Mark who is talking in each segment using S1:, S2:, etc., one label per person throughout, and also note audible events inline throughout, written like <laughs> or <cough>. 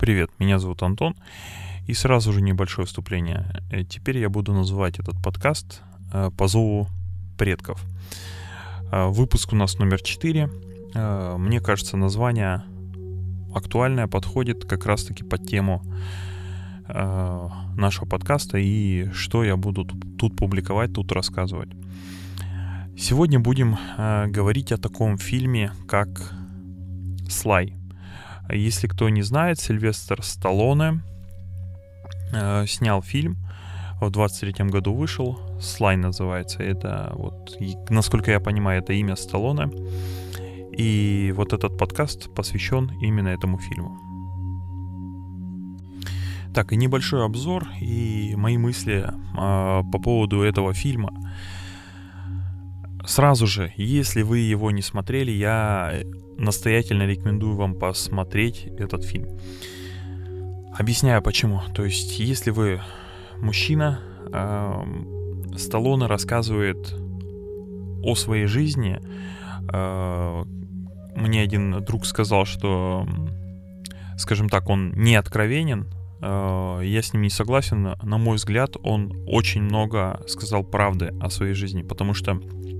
S1: Привет, меня зовут Антон. И сразу же небольшое вступление. Э, теперь я буду называть этот подкаст э, по зову предков. Э, выпуск у нас номер 4. Мне кажется, название актуальное, подходит как раз-таки под тему нашего подкаста и что я буду тут публиковать, тут рассказывать. Сегодня будем говорить о таком фильме, как «Слай». Если кто не знает, Сильвестр Сталлоне э, снял фильм, в 23 году вышел, Слай называется, это вот, насколько я понимаю, это имя Сталлоне, и вот этот подкаст посвящен именно этому фильму. Так, и небольшой обзор и мои мысли э, по поводу этого фильма. Сразу же, если вы его не смотрели, я настоятельно рекомендую вам посмотреть этот фильм. Объясняю почему. То есть, если вы мужчина, э, Сталлоне рассказывает о своей жизни. Э, мне один друг сказал, что, скажем так, он не откровенен. Э, я с ним не согласен. На мой взгляд, он очень много сказал правды о своей жизни, потому что Э,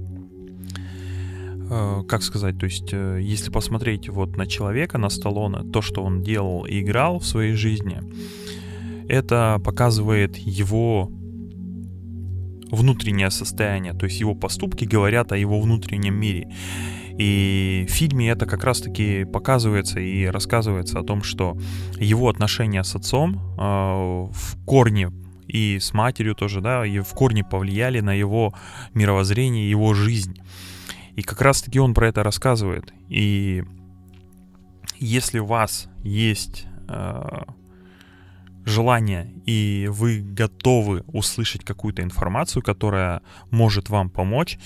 S1: как сказать, то есть, э, если посмотреть вот на человека, на Сталлоне, то, что он делал и играл в своей жизни, это показывает его внутреннее состояние, то есть его поступки говорят о его внутреннем мире. И в фильме это как раз-таки показывается и рассказывается о том, что его отношения с отцом э, в корне и с матерью тоже, да, и в корне повлияли на его мировоззрение, его жизнь. И как раз-таки он про это рассказывает. И если у вас есть э, желание и вы готовы услышать какую-то информацию, которая может вам помочь,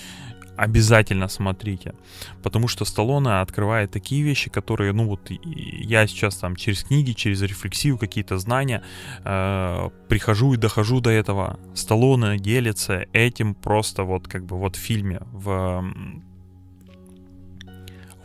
S1: обязательно смотрите. Потому что Сталлоне открывает такие вещи, которые, ну вот, я сейчас там через книги, через рефлексию, какие-то знания э, прихожу и дохожу до этого. Сталлоне делится этим просто вот как бы вот в фильме, в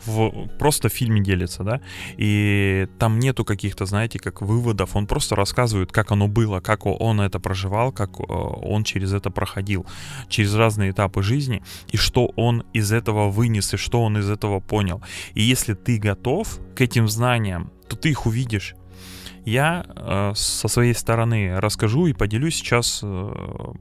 S1: в просто в фильме делится, да, и там нету каких-то, знаете, как выводов, он просто рассказывает, как оно было, как он это проживал, как э, он через это проходил, через разные этапы жизни, и что он из этого вынес, и что он из этого понял. И если ты готов к этим знаниям, то ты их увидишь. Я э, со своей стороны расскажу и поделюсь сейчас э,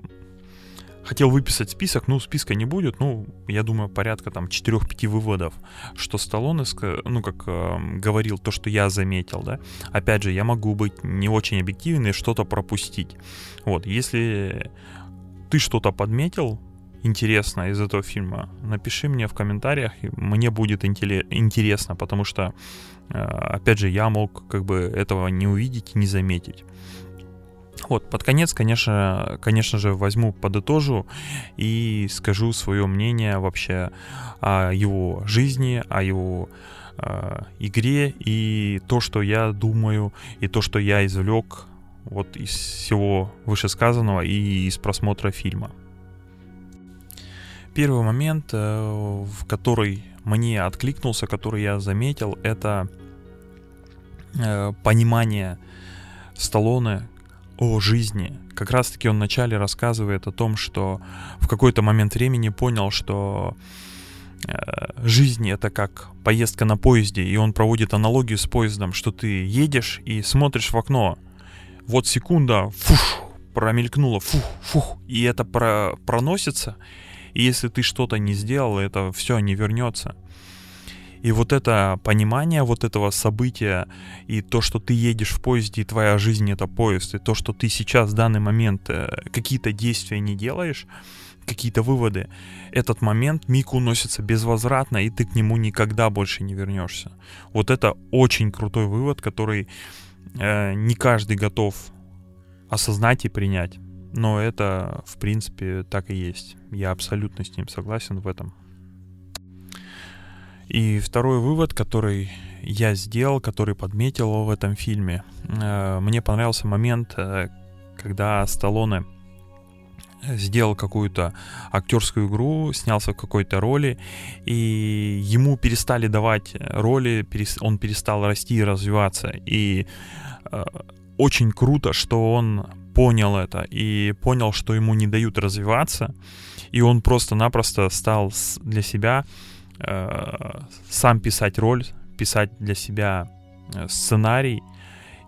S1: хотел выписать список, ну, списка не будет, ну, я думаю, порядка там 4-5 выводов, что Сталлоне, ну, как э, говорил, то, что я заметил, да, опять же, я могу быть не очень объективен и что-то пропустить. Вот, если ты что-то подметил, интересно из этого фильма, напиши мне в комментариях, мне будет интересно, потому что, э, опять же, я мог как бы этого не увидеть, не заметить. Вот, под конец, конечно, конечно же, возьму, подытожу и скажу свое мнение вообще о его жизни, о его э, игре и то, что я думаю, и то, что я извлек вот из всего вышесказанного и из просмотра фильма. Первый момент, э, в который мне откликнулся, который я заметил, это э, понимание Сталлоне о жизни. Как раз-таки он вначале рассказывает о том, что в какой-то момент времени понял, что э, жизнь это как поездка на поезде, и он проводит аналогию с поездом, что ты едешь и смотришь в окно. Вот секунда, фух, промелькнула, фух, фух, и это про проносится. И если ты что-то не сделал, это все не вернется. И вот это понимание вот этого события, и то, что ты едешь в поезде, и твоя жизнь это поезд, и то, что ты сейчас в данный момент э, какие-то действия не делаешь, какие-то выводы, этот момент миг уносится безвозвратно, и ты к нему никогда больше не вернешься. Вот это очень крутой вывод, который э, не каждый готов осознать и принять. Но это, в принципе, так и есть. Я абсолютно с ним согласен в этом. И второй вывод, который я сделал, который подметил в этом фильме, э, мне понравился момент, э, когда Сталлоне сделал какую-то актерскую игру, снялся в какой-то роли, и ему перестали давать роли, он перестал расти и развиваться. И э, очень круто, что он понял это и понял, что ему не дают развиваться, и он просто-напросто стал для себя э, сам писать роль, писать для себя э, сценарий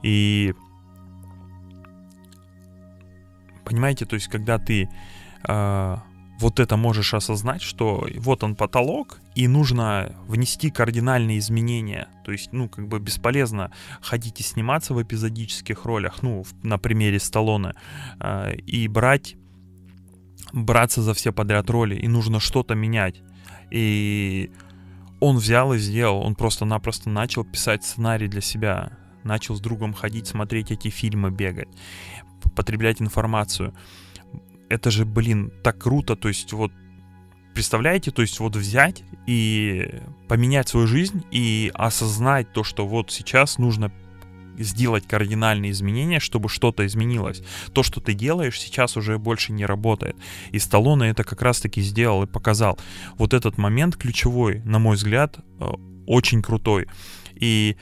S1: и понимаете, то есть когда ты э, вот это можешь осознать, что вот он потолок, и нужно внести кардинальные изменения. То есть, ну, как бы бесполезно ходить и сниматься в эпизодических ролях, ну, на примере Сталлоне, и брать, браться за все подряд роли, и нужно что-то менять. И он взял и сделал, он просто-напросто начал писать сценарий для себя, начал с другом ходить, смотреть эти фильмы, бегать, потреблять информацию. Это же, блин, так круто, то есть вот представляете, то есть вот взять и поменять свою жизнь и осознать то, что вот сейчас нужно сделать кардинальные изменения, чтобы что-то изменилось. То, что ты делаешь, сейчас уже больше не работает. И Сталлоне это как раз-таки сделал и показал. Вот этот момент ключевой, на мой взгляд, э, очень крутой. И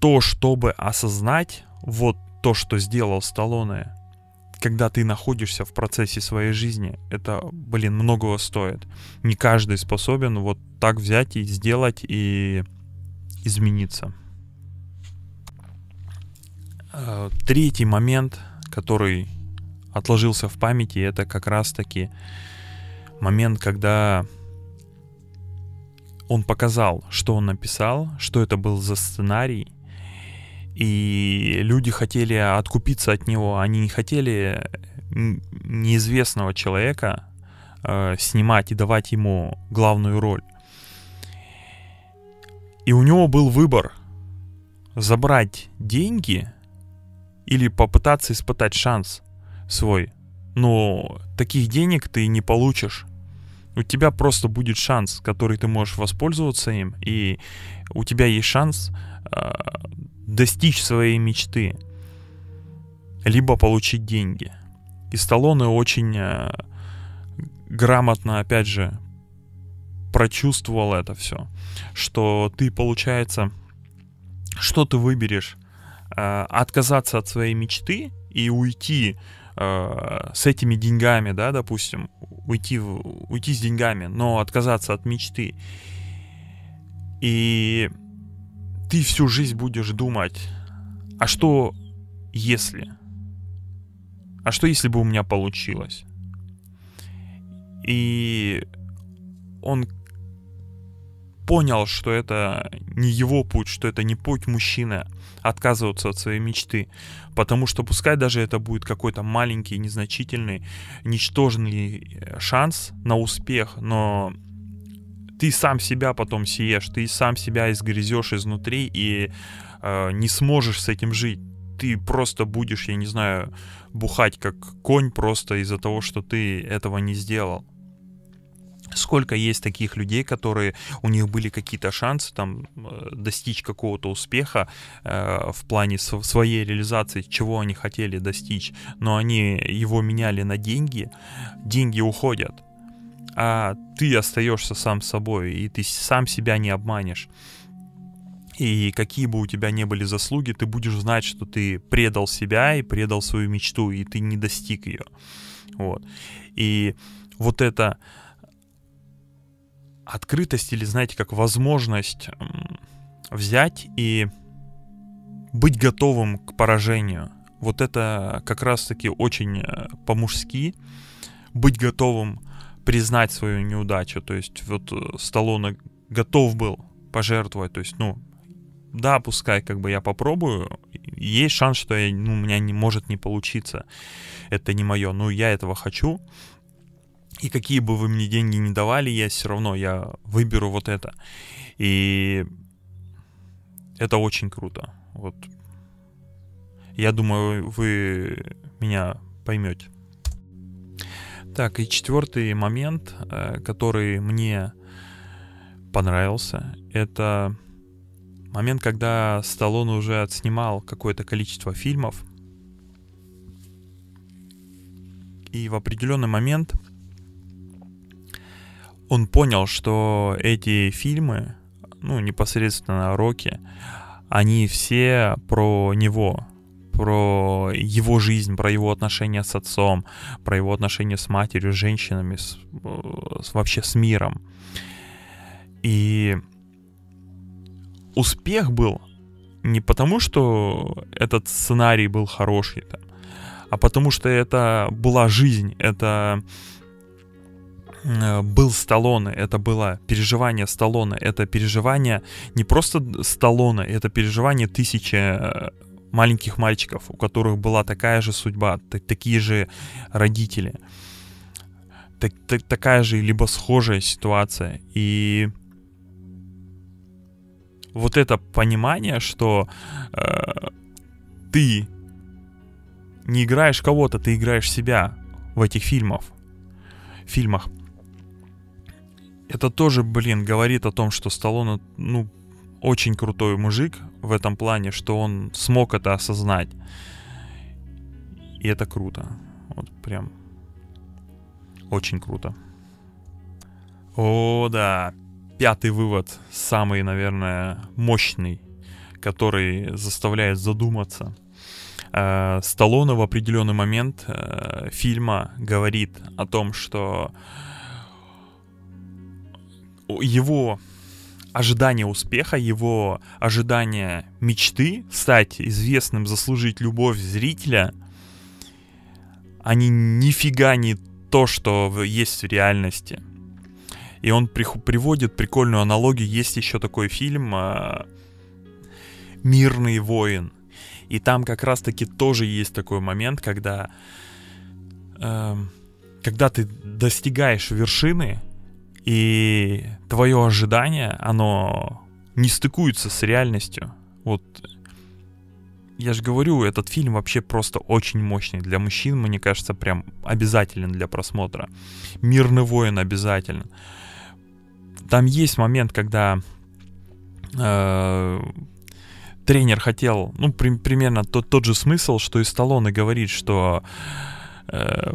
S1: то, чтобы осознать вот то, что сделал Сталлоне, когда ты находишься в процессе своей жизни, это, блин, многого стоит. Не каждый способен вот так взять и сделать и измениться. Э, третий момент, который отложился в памяти, это как раз-таки момент, когда он показал, что он написал, что это был за сценарий, и люди хотели откупиться от него, они не хотели неизвестного человека э, снимать и давать ему главную роль. И у него был выбор забрать деньги или попытаться испытать шанс свой. Но таких денег ты не получишь. У тебя просто будет шанс, который ты можешь воспользоваться им, и у тебя есть шанс э, достичь своей мечты, либо получить деньги. И Сталлоне очень э, грамотно, опять же, прочувствовал это все, что ты, получается, что ты выберешь, отказаться от своей мечты и уйти э, с этими деньгами, да, допустим, уйти, уйти с деньгами, но отказаться от мечты. И ты всю жизнь будешь думать, а что если? А что если бы у меня получилось? И он понял, что это не его путь, что это не путь мужчины отказываться от своей мечты. Потому что пускай даже это будет какой-то маленький, незначительный, ничтожный э, шанс на успех, но ты сам себя потом съешь, ты сам себя изгрызешь изнутри и э, не сможешь с этим жить. Ты просто будешь, я не знаю, бухать как конь просто из-за того, что ты этого не сделал. Сколько есть таких людей, которые у них были какие-то шансы там э, достичь какого-то успеха э, в плане с, своей реализации, чего они хотели достичь, но они его меняли на деньги, деньги уходят, а ты остаешься сам собой, и ты сам себя не обманешь. И какие бы у тебя не были заслуги, ты будешь знать, что ты предал себя и предал свою мечту, и ты не достиг ее. Вот. И вот эта открытость или, знаете, как возможность взять и быть готовым к поражению. Вот это как раз-таки очень э, по-мужски. Быть готовым признать свою неудачу. То есть вот э, Сталлоне готов был пожертвовать. То есть, ну, да, пускай как бы я попробую. Есть шанс, что я, ну, у меня не может не получиться. Это не мое. Но я этого хочу. И какие бы вы мне деньги не давали, я все равно я выберу вот это. И это очень круто. Вот. Я думаю, вы меня поймете. Так, и четвертый момент, э, который мне понравился, это момент, когда Сталлоне уже отснимал какое-то количество фильмов. И в определенный момент он понял, что эти фильмы, ну, непосредственно Рокки, они все про него, про его жизнь, про его отношения с отцом, про его отношения с матерью, с женщинами, с, с, вообще с миром. И успех был не потому, что этот сценарий был хороший, там, а потому что это была жизнь, это э, был Сталлоне, это было переживание Сталлоне, это переживание не просто Сталлоне, это переживание тысячи э, маленьких мальчиков, у которых была такая же судьба, такие же родители, так, так, такая же либо схожая ситуация. И вот это понимание, что э, ты не играешь кого-то, ты играешь себя в этих фильмах. фильмах. Это тоже, блин, говорит о том, что Сталлоне, ну, очень крутой мужик в этом плане, что он смог это осознать. И это круто. Вот прям очень круто. О, да. Пятый вывод, самый, наверное, мощный, который заставляет задуматься. Э, Сталлоне в определенный момент э, фильма говорит о том, что его ожидание успеха, его ожидание мечты стать известным, заслужить любовь зрителя, они нифига не то, что есть в реальности. И он при, приводит прикольную аналогию. Есть еще такой фильм э, «Мирный воин». И там как раз-таки тоже есть такой момент, когда, э, когда ты достигаешь вершины, и твое ожидание, оно не стыкуется с реальностью. Вот я же говорю, этот фильм вообще просто очень мощный. Для мужчин, мне кажется, прям обязателен для просмотра. Мирный воин обязательно. Там есть момент, когда э, тренер хотел, ну, при, примерно тот, тот же смысл, что и Сталлоне говорит, что э,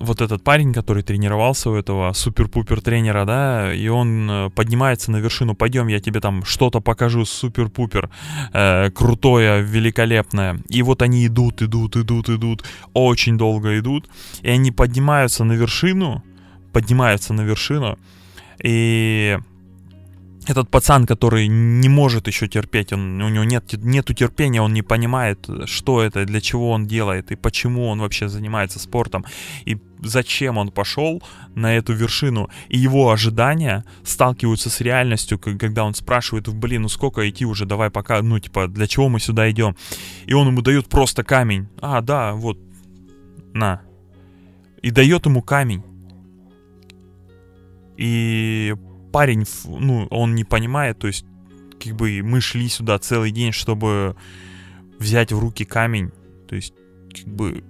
S1: вот этот парень, который тренировался у этого супер-пупер тренера, да, и он э, поднимается на вершину, пойдем, я тебе там что-то покажу супер-пупер, э, крутое, великолепное. И вот они идут, идут, идут, идут, очень долго идут, и они поднимаются на вершину, поднимаются на вершину, и этот пацан, который не может еще терпеть, он, у него нет нету терпения, он не понимает, что это, для чего он делает и почему он вообще занимается спортом и зачем он пошел на эту вершину. И его ожидания сталкиваются с реальностью, когда он спрашивает, блин, ну сколько идти уже, давай пока, ну типа, для чего мы сюда идем? И он ему дает просто камень. А, да, вот, на. И дает ему камень. И парень, ну, он не понимает, то есть, как бы мы шли сюда целый день, чтобы взять в руки камень, то есть, как бы,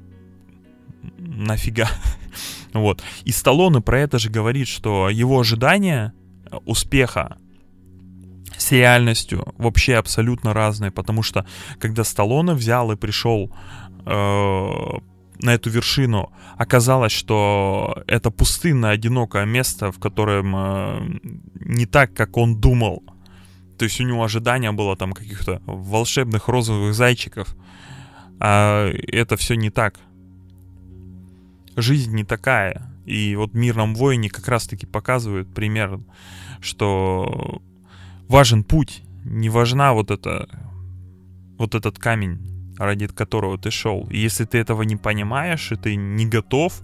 S1: нафига. <laughs> вот. И Сталлоне про это же говорит, что его ожидания успеха с реальностью вообще абсолютно разные, потому что когда Сталлоне взял и пришел э, на эту вершину, оказалось, что это пустынное, одинокое место, в котором э, не так, как он думал. То есть у него ожидания было там каких-то волшебных розовых зайчиков. А это все не так. Жизнь не такая. И вот в «Мирном воине» как раз-таки показывают пример, что важен путь, не важна вот эта вот этот камень ради которого ты шел. И если ты этого не понимаешь, и ты не готов,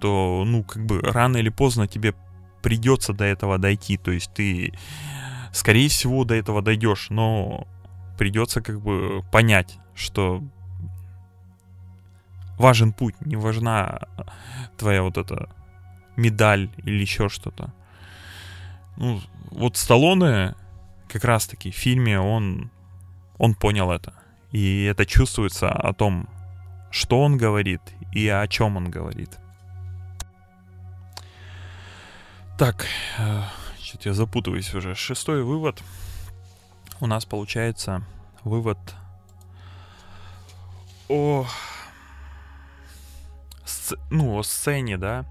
S1: то, ну, как бы рано или поздно тебе придется до этого дойти. То есть ты, скорее всего, до этого дойдешь, но придется как бы понять, что важен путь, не важна твоя вот эта медаль или еще что-то. Ну, вот Сталлоне как раз-таки в фильме он, он понял это. И это чувствуется о том, что он говорит и о чем он говорит. Так, э, что-то я запутываюсь уже. Шестой вывод. У нас получается вывод о, сц... ну, о сцене, да.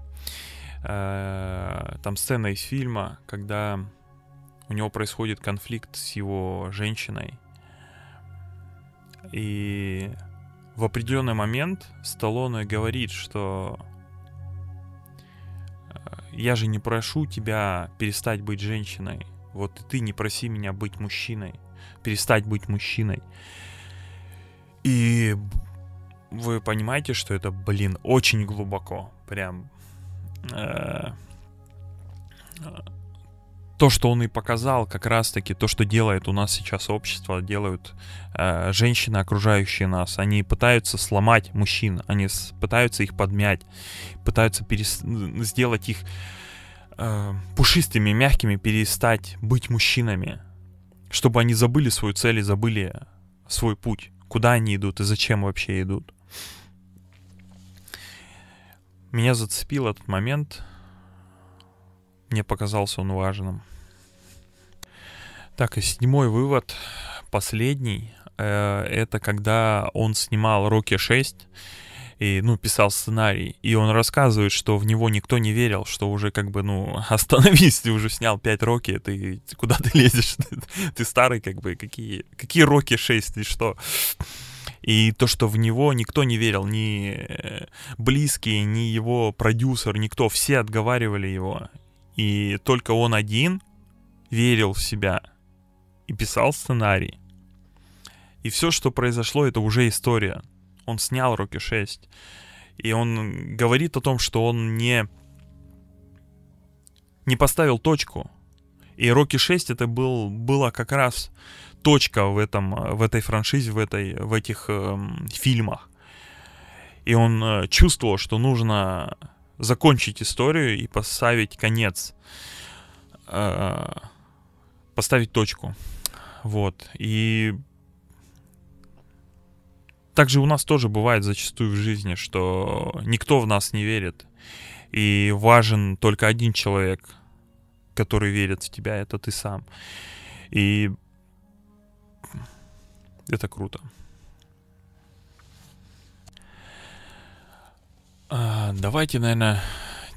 S1: Э, там сцена из фильма, когда у него происходит конфликт с его женщиной, И в определенный момент Сталлоне говорит, что э, я же не прошу тебя перестать быть женщиной. Вот и ты не проси меня быть мужчиной. Перестать быть мужчиной. И вы понимаете, что это, блин, очень глубоко. Прям... Э, то, что он и показал, как раз-таки то, что делает у нас сейчас общество, делают э, женщины, окружающие нас. Они пытаются сломать мужчин, они пытаются их подмять, пытаются перес, сделать их э, пушистыми, мягкими, перестать быть мужчинами, чтобы они забыли свою цель и забыли свой путь, куда они идут и зачем вообще идут. Меня зацепил этот момент, мне показался он важным. Так, и седьмой вывод, последний, э, это когда он снимал «Рокки 6», и, ну, писал сценарий, и он рассказывает, что в него никто не верил, что уже как бы, ну, <laughs> остановись, ты уже снял 5 Рокки, ты, куда ты лезешь, <laughs> ты, ты старый, как бы, какие, какие Рокки 6, ты что? И то, что в него никто не верил, ни близкие, ни его продюсер, никто, все отговаривали его. И только он один верил в себя и писал сценарий. И все, что произошло, это уже история. Он снял Рокки 6. И он говорит о том, что он не, не поставил точку. И Рокки 6 это был, была как раз точка в, этом, в этой франшизе, в, этой, в этих э, фильмах. И он э, чувствовал, что нужно закончить историю и поставить конец, э, поставить точку. Вот. И также у нас тоже бывает зачастую в жизни, что никто в нас не верит. И важен только один человек, который верит в тебя, это ты сам. И это круто. Давайте, наверное,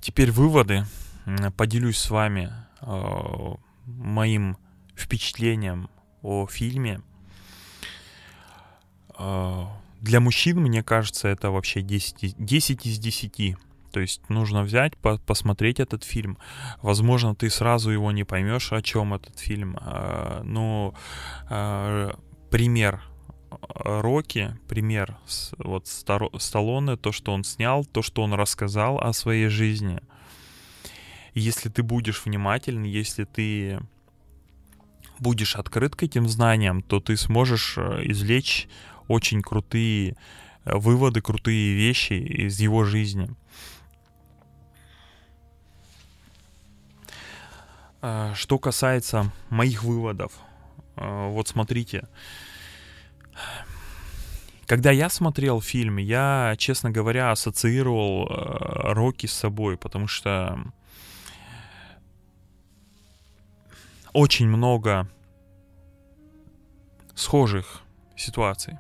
S1: теперь выводы. Поделюсь с вами э, моим впечатлением о фильме. Э, для мужчин, мне кажется, это вообще 10, 10 из 10. То есть нужно взять, по посмотреть этот фильм. Возможно, ты сразу его не поймешь, о чем этот фильм. Но пример Рокки, пример вот Сталлоне, то, что он снял, то, что он рассказал о своей жизни. Если ты будешь внимательный, если ты будешь открыт к этим знаниям, то ты сможешь э, извлечь очень крутые э, выводы, крутые вещи из его жизни. А, что касается моих выводов, э, вот смотрите, когда я смотрел фильм, я, честно говоря, ассоциировал э, Рокки с собой, потому что очень много схожих ситуаций.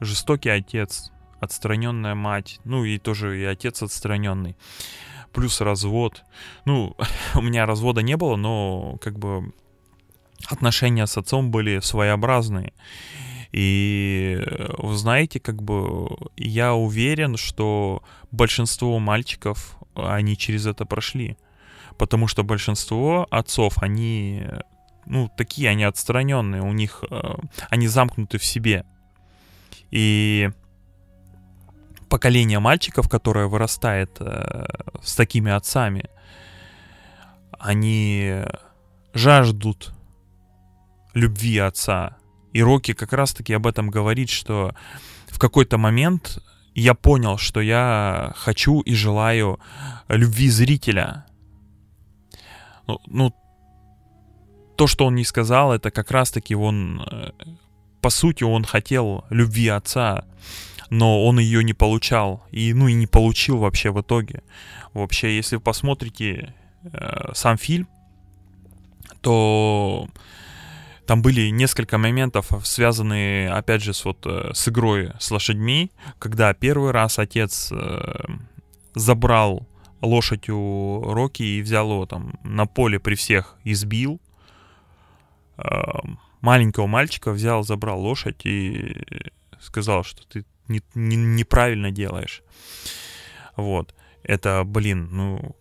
S1: Жестокий отец, отстраненная мать, ну и тоже и отец отстраненный, плюс развод. Ну, <laughs> у меня развода не было, но как бы отношения с отцом были своеобразные. И вы знаете, как бы я уверен, что большинство мальчиков, они через это прошли. Потому что большинство отцов, они, ну, такие, они отстраненные, у них, э, они замкнуты в себе. И поколение мальчиков, которое вырастает э, с такими отцами, они жаждут любви отца. И Рокки как раз-таки об этом говорит, что в какой-то момент я понял, что я хочу и желаю любви зрителя. Ну, ну то, что он не сказал, это как раз-таки он, э, по сути, он хотел любви отца, но он ее не получал, и, ну, и не получил вообще в итоге. Вообще, если вы посмотрите э, сам фильм, то там были несколько моментов, связанные, опять же, с, вот, э, с игрой с лошадьми, когда первый раз отец э, забрал лошадь у Рокки и взял его там на поле при всех, избил. Э, маленького мальчика взял, забрал лошадь и сказал, что ты не, не, неправильно делаешь. Вот. Это, блин, ну,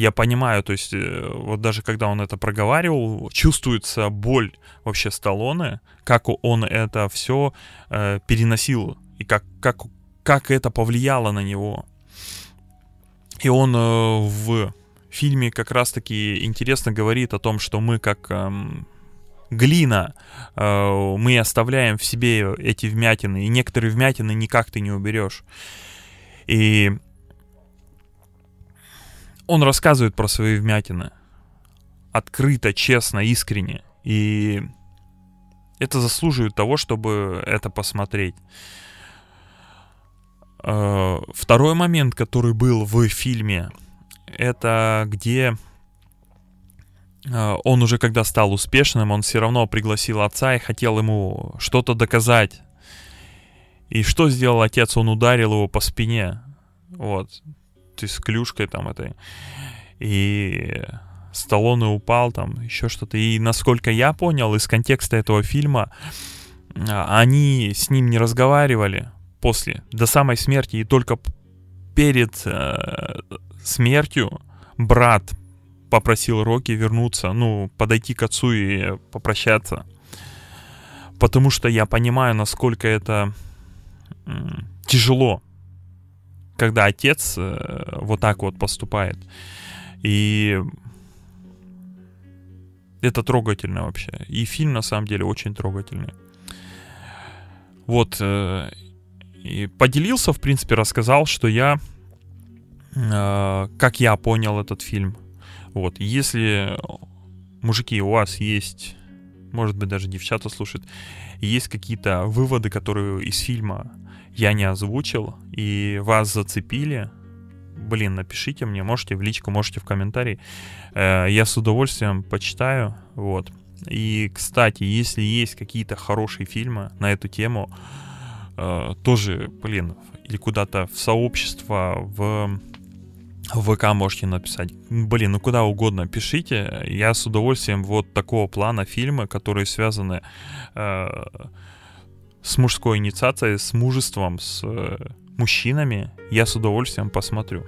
S1: я понимаю, то есть э, вот даже когда он это проговаривал, чувствуется боль вообще Сталлоне, как он это все э, переносил и как, как, как это повлияло на него. И он э, в фильме как раз-таки интересно говорит о том, что мы как э, глина, э, мы оставляем в себе эти вмятины, и некоторые вмятины никак ты не уберешь. И он рассказывает про свои вмятины. Открыто, честно, искренне. И это заслуживает того, чтобы это посмотреть. Э, второй момент, который был в фильме, это где э, он уже когда стал успешным, он все равно пригласил отца и хотел ему что-то доказать. И что сделал отец? Он ударил его по спине. Вот есть с клюшкой там этой. И Сталлоне упал там, еще что-то. И насколько я понял из контекста этого фильма, а, они с ним не разговаривали после, до самой смерти, и только перед э, смертью брат попросил Рокки вернуться, ну, подойти к отцу и попрощаться. Потому что я понимаю, насколько это тяжело когда отец э, вот так вот поступает. И это трогательно вообще. И фильм на самом деле очень трогательный. Вот. Э, и поделился, в принципе, рассказал, что я... Э, как я понял этот фильм. Вот. Если, мужики, у вас есть... Может быть, даже девчата слушают. Есть какие-то выводы, которые из фильма я не озвучил, и вас зацепили, блин, напишите мне, можете в личку, можете в комментарии. Э, я с удовольствием почитаю, вот. И, кстати, если есть какие-то хорошие фильмы на эту тему, э, тоже, блин, или куда-то в сообщество, в в ВК можете написать. Блин, ну куда угодно пишите. Я с удовольствием вот такого плана фильмы, которые связаны э, с мужской инициацией, с мужеством, с э, мужчинами, я с удовольствием посмотрю.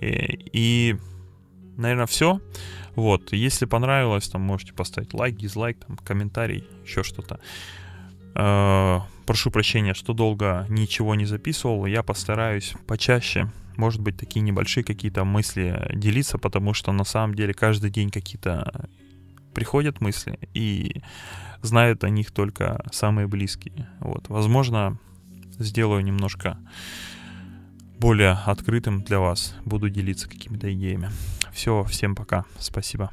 S1: И, и наверное, все. Вот, если понравилось, там можете поставить лайк, дизлайк, там, комментарий, еще что-то. Э, прошу прощения, что долго ничего не записывал. Я постараюсь почаще, может быть, такие небольшие какие-то мысли делиться, потому что на самом деле каждый день какие-то приходят мысли, и знают о них только самые близкие. Вот, возможно, сделаю немножко более открытым для вас, буду делиться какими-то идеями. Все, всем пока, спасибо.